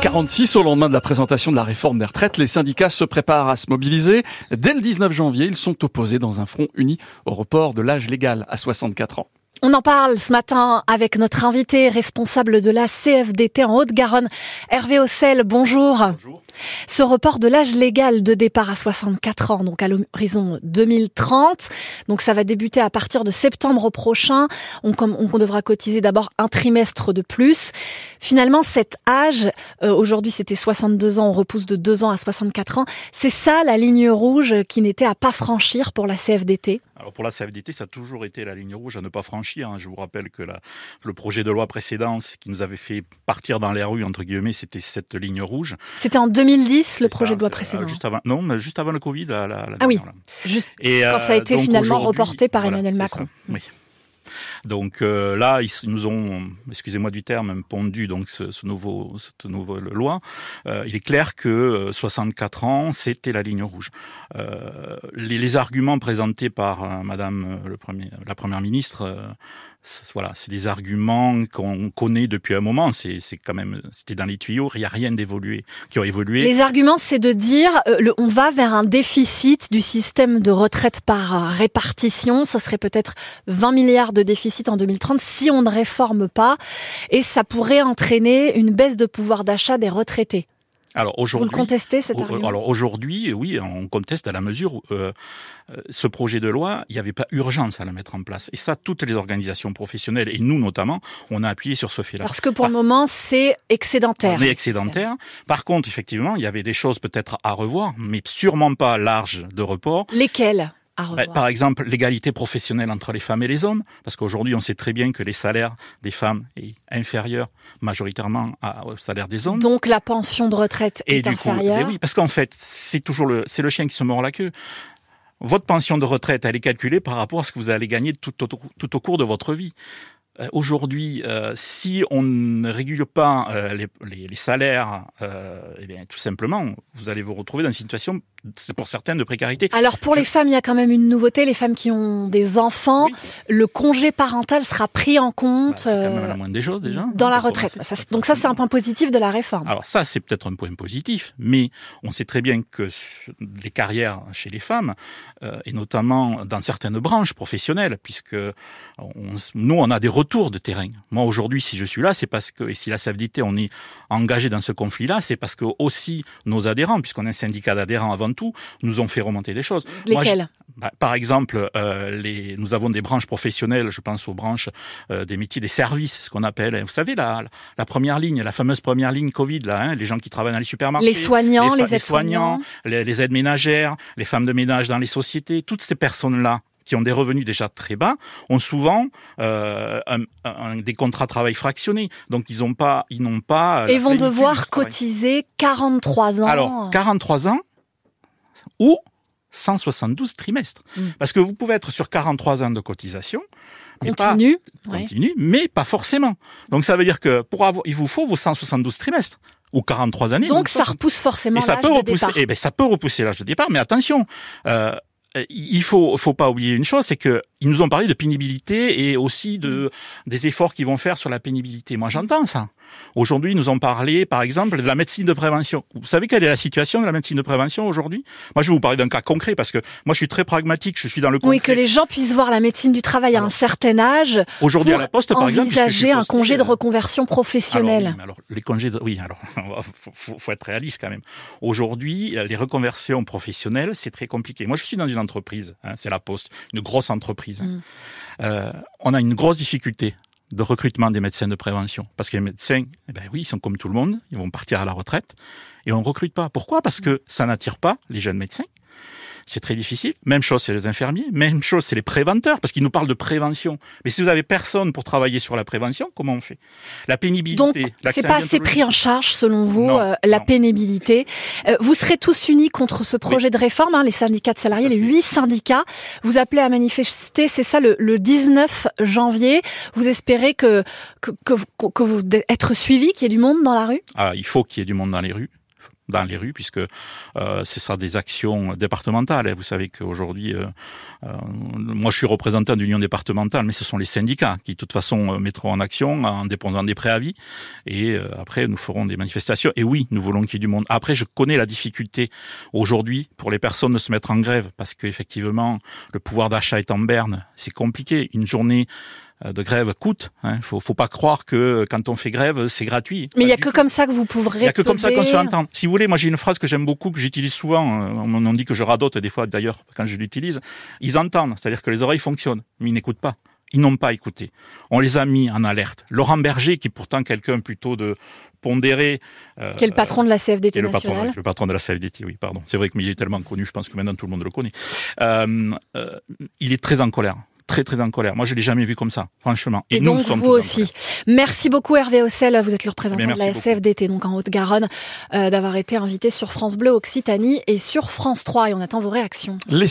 46 au lendemain de la présentation de la réforme des retraites, les syndicats se préparent à se mobiliser. Dès le 19 janvier, ils sont opposés dans un front uni au report de l'âge légal à 64 ans. On en parle ce matin avec notre invité responsable de la CFDT en Haute-Garonne, Hervé Ossel. Bonjour. Bonjour. Ce report de l'âge légal de départ à 64 ans, donc à l'horizon 2030. Donc ça va débuter à partir de septembre prochain. On, on devra cotiser d'abord un trimestre de plus. Finalement, cet âge, euh, aujourd'hui c'était 62 ans, on repousse de 2 ans à 64 ans. C'est ça la ligne rouge qui n'était à pas franchir pour la CFDT alors pour la CFDT, ça a toujours été la ligne rouge à ne pas franchir. Hein. Je vous rappelle que la, le projet de loi précédent qui nous avait fait partir dans les rues, entre guillemets, c'était cette ligne rouge. C'était en 2010, le projet de loi précédent juste avant, Non, mais juste avant le Covid. La, la, ah oui, juste Et, quand ça a euh, été finalement reporté par Emmanuel Macron. Oui. Donc euh, là, ils nous ont, excusez-moi du terme, pondu donc ce, ce nouveau, cette nouvelle loi. Euh, il est clair que 64 euh, ans, c'était la ligne rouge. Euh, les, les, arguments présentés par euh, Madame le premier, la première ministre voilà, c'est des arguments qu'on connaît depuis un moment. C'est quand même, c'était dans les tuyaux. Il n'y a rien d'évolué, qui a évolué. Les arguments, c'est de dire, euh, on va vers un déficit du système de retraite par répartition. Ce serait peut-être 20 milliards de déficit en 2030 si on ne réforme pas, et ça pourrait entraîner une baisse de pouvoir d'achat des retraités. Alors aujourd'hui, vous le contestez cet argument Alors aujourd'hui, oui, on conteste à la mesure où euh, euh, ce projet de loi, il n'y avait pas urgence à le mettre en place. Et ça, toutes les organisations professionnelles et nous notamment, on a appuyé sur ce fait-là. Parce que pour le moment, c'est excédentaire. On est excédentaire. Par contre, effectivement, il y avait des choses peut-être à revoir, mais sûrement pas large de report. Lesquelles? Bah, par exemple, l'égalité professionnelle entre les femmes et les hommes, parce qu'aujourd'hui, on sait très bien que les salaires des femmes est inférieur majoritairement au salaire des hommes. Donc la pension de retraite est inférieure. oui, parce qu'en fait, c'est toujours le, c'est le chien qui se mord la queue. Votre pension de retraite, elle est calculée par rapport à ce que vous allez gagner tout au, tout au cours de votre vie. Euh, aujourd'hui, euh, si on ne régule pas euh, les, les, les, salaires, eh bien, tout simplement, vous allez vous retrouver dans une situation pour certaines de précarité. Alors pour les femmes, il y a quand même une nouveauté. Les femmes qui ont des enfants, le congé parental sera pris en compte. Bah, c'est quand même la moindre des choses déjà. Dans la retraite. donc ça, c'est un point positif de la réforme. Alors ça, c'est peut-être un point positif, mais on sait très bien que les carrières chez les femmes, euh, et notamment dans certaines branches professionnelles, puisque on, nous, on a des retours de terrain. Moi, aujourd'hui, si je suis là, c'est parce que, et si la SAVDT, on est engagé dans ce conflit-là, c'est parce que aussi nos adhérents, puisqu'on est un syndicat d'adhérents avant tout, nous ont fait remonter des choses. Lesquelles? Bah, Par exemple, euh, les, nous avons des branches professionnelles, je pense aux branches euh, des métiers des services, ce qu'on appelle, vous savez, la, la première ligne, la fameuse première ligne Covid, là, hein, les gens qui travaillent dans les supermarchés. Les soignants, les, aides-soignants. Les, les aides ménagères, les femmes de ménage dans les sociétés, toutes ces personnes-là qui ont des revenus déjà très bas, ont souvent euh, un, des contrats de travail fractionnés. Donc ils n'ont pas, ils n'ont pas. Et vont devoir cotiser 43 ans. Alors 43 ans, ou 172 trimestres. Mm. Parce que vous pouvez être sur 43 ans de cotisation. Continue. continue, mais pas forcément. Donc ça veut dire que pour avoir, il vous faut vos 172 trimestres ou 43 années. Donc, ça repousse forcément l'âge de départ. Eh ben, ça peut repousser l'âge de départ, mais attention, euh, il faut, faut pas oublier une chose, c'est que ils nous ont parlé de pénibilité et aussi de des efforts qu'ils vont faire sur la pénibilité. Moi, j'entends ça. Aujourd'hui, ils nous ont parlé, par exemple, de la médecine de prévention. Vous savez quelle est la situation de la médecine de prévention aujourd'hui? Moi, je vais vous parler d'un cas concret parce que moi, je suis très pragmatique. Je suis dans le concret. Oui, que les gens puissent voir la médecine du travail à un certain âge. Aujourd'hui, à la poste, par exemple, envisager un congé de reconversion professionnelle. Alors, oui, alors les congés, de... oui, alors faut, faut être réaliste quand même. Aujourd'hui, les reconversions professionnelles, c'est très compliqué. Moi, je suis dans une entreprise, hein, c'est la Poste, une grosse entreprise. Mm. Euh, on a une grosse difficulté de recrutement des médecins de prévention. Parce que les médecins, eh ben oui, ils sont comme tout le monde, ils vont partir à la retraite et on recrute pas. Pourquoi? Parce que ça n'attire pas les jeunes médecins c'est très difficile. Même chose, c'est les infirmiers. Même chose, c'est les préventeurs, parce qu'ils nous parlent de prévention. Mais si vous avez personne pour travailler sur la prévention, comment on fait? La pénibilité. Donc, c'est pas assez pris en charge, selon vous, euh, la pénibilité. Euh, vous serez tous unis contre ce projet de réforme, hein, les syndicats de salariés, les huit syndicats. Vous appelez à manifester, c'est ça, le, le, 19 janvier. Vous espérez que que, que, que vous être suivi, qu'il y ait du monde dans la rue? Ah, il faut qu'il y ait du monde dans les rues dans les rues, puisque euh, ce sera des actions départementales. Vous savez qu'aujourd'hui, euh, euh, moi je suis représentant d'union départementale, mais ce sont les syndicats qui de toute façon mettront en action en déposant des préavis, et après nous ferons des manifestations. Et oui, nous voulons qu'il y ait du monde. Après, je connais la difficulté aujourd'hui pour les personnes de se mettre en grève, parce qu'effectivement, le pouvoir d'achat est en berne, c'est compliqué. Une journée de grève coûte. Il hein. faut, faut pas croire que quand on fait grève, c'est gratuit. Mais il y a que comme ça que vous pourrez. Il y a que comme ça qu'on se fait entendre. Si vous voulez, moi j'ai une phrase que j'aime beaucoup, que j'utilise souvent. Euh, on dit que je radote des fois d'ailleurs quand je l'utilise. Ils entendent, c'est-à-dire que les oreilles fonctionnent, mais ils n'écoutent pas. Ils n'ont pas écouté. On les a mis en alerte. Laurent Berger, qui est pourtant quelqu'un plutôt de pondéré. Euh, qui est le patron de la CFDT le patron, le patron de la CFDT, oui, pardon. C'est vrai qu'il est tellement connu, je pense que maintenant tout le monde le connaît. Euh, euh, il est très en colère très très en colère. Moi, je l'ai jamais vu comme ça, franchement. Et, nous, donc vous aussi. Merci beaucoup Hervé Ossel, vous êtes le représentant eh de la SFDT, donc en Haute-Garonne, euh, d'avoir été invité sur France Bleu Occitanie et sur France 3. Et on attend vos réactions. Les